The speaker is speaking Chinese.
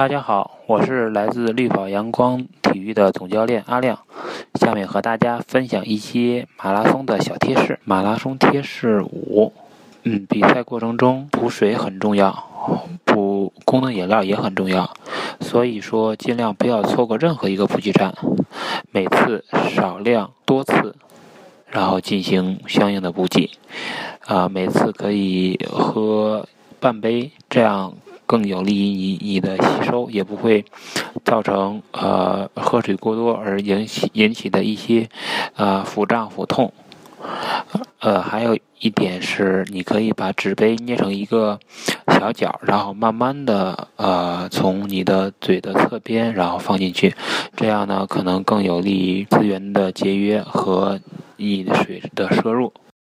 大家好，我是来自绿宝阳光体育的总教练阿亮，下面和大家分享一些马拉松的小贴士。马拉松贴士五，嗯，比赛过程中补水很重要，补功能饮料也很重要，所以说尽量不要错过任何一个补给站，每次少量多次，然后进行相应的补给，啊，每次可以喝半杯，这样。更有利于你你的吸收，也不会造成呃喝水过多而引起引起的一些呃腹胀腹痛。呃，还有一点是，你可以把纸杯捏成一个小角，然后慢慢的呃从你的嘴的侧边然后放进去，这样呢可能更有利于资源的节约和你的水的摄入。